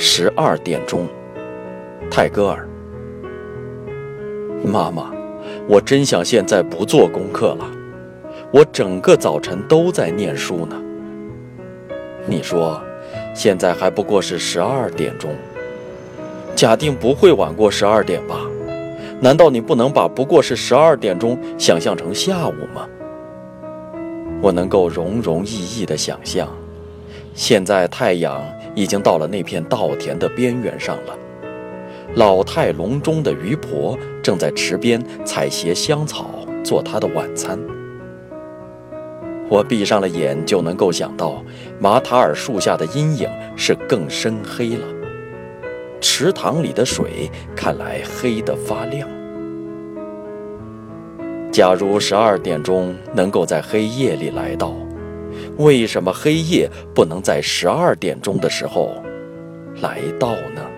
十二点钟，泰戈尔。妈妈，我真想现在不做功课了，我整个早晨都在念书呢。你说，现在还不过是十二点钟，假定不会晚过十二点吧？难道你不能把不过是十二点钟想象成下午吗？我能够容容易易地想象，现在太阳已经到了那片稻田的边缘上了，老态龙钟的渔婆正在池边采撷香草做她的晚餐。我闭上了眼就能够想到，马塔尔树下的阴影是更深黑了，池塘里的水看来黑得发亮。假如十二点钟能够在黑夜里来到，为什么黑夜不能在十二点钟的时候来到呢？